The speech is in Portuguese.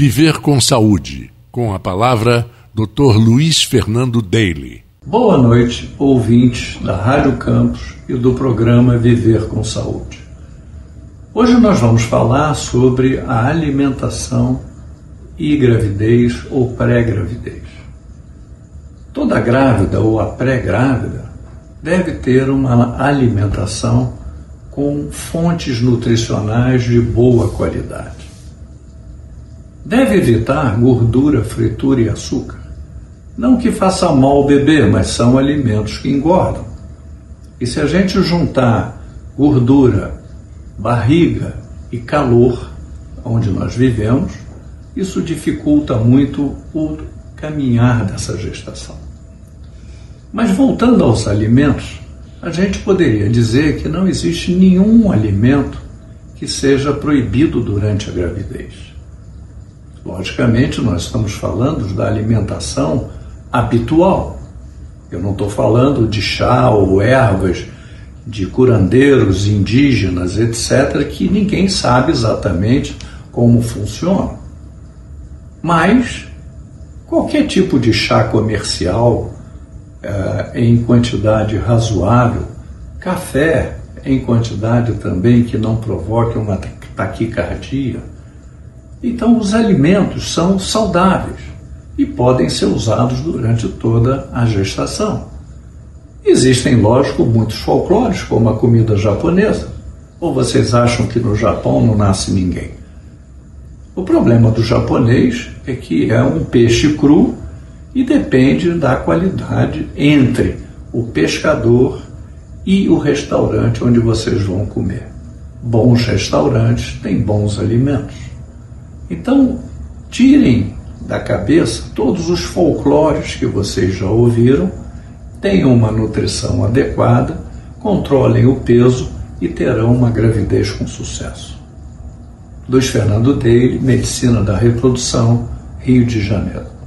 Viver com Saúde, com a palavra Dr. Luiz Fernando Daly. Boa noite, ouvintes da Rádio Campos e do programa Viver com Saúde. Hoje nós vamos falar sobre a alimentação e gravidez ou pré-gravidez. Toda grávida ou a pré-grávida deve ter uma alimentação com fontes nutricionais de boa qualidade. Deve evitar gordura, fritura e açúcar. Não que faça mal beber, mas são alimentos que engordam. E se a gente juntar gordura, barriga e calor, onde nós vivemos, isso dificulta muito o caminhar dessa gestação. Mas voltando aos alimentos, a gente poderia dizer que não existe nenhum alimento que seja proibido durante a gravidez. Logicamente, nós estamos falando da alimentação habitual. Eu não estou falando de chá ou ervas de curandeiros indígenas, etc., que ninguém sabe exatamente como funcionam. Mas qualquer tipo de chá comercial eh, em quantidade razoável, café em quantidade também que não provoque uma taquicardia. Então, os alimentos são saudáveis e podem ser usados durante toda a gestação. Existem, lógico, muitos folclores, como a comida japonesa. Ou vocês acham que no Japão não nasce ninguém? O problema do japonês é que é um peixe cru e depende da qualidade entre o pescador e o restaurante onde vocês vão comer. Bons restaurantes têm bons alimentos. Então, tirem da cabeça todos os folclores que vocês já ouviram tenham uma nutrição adequada, controlem o peso e terão uma gravidez com sucesso. Luiz Fernando Deire, Medicina da Reprodução, Rio de Janeiro.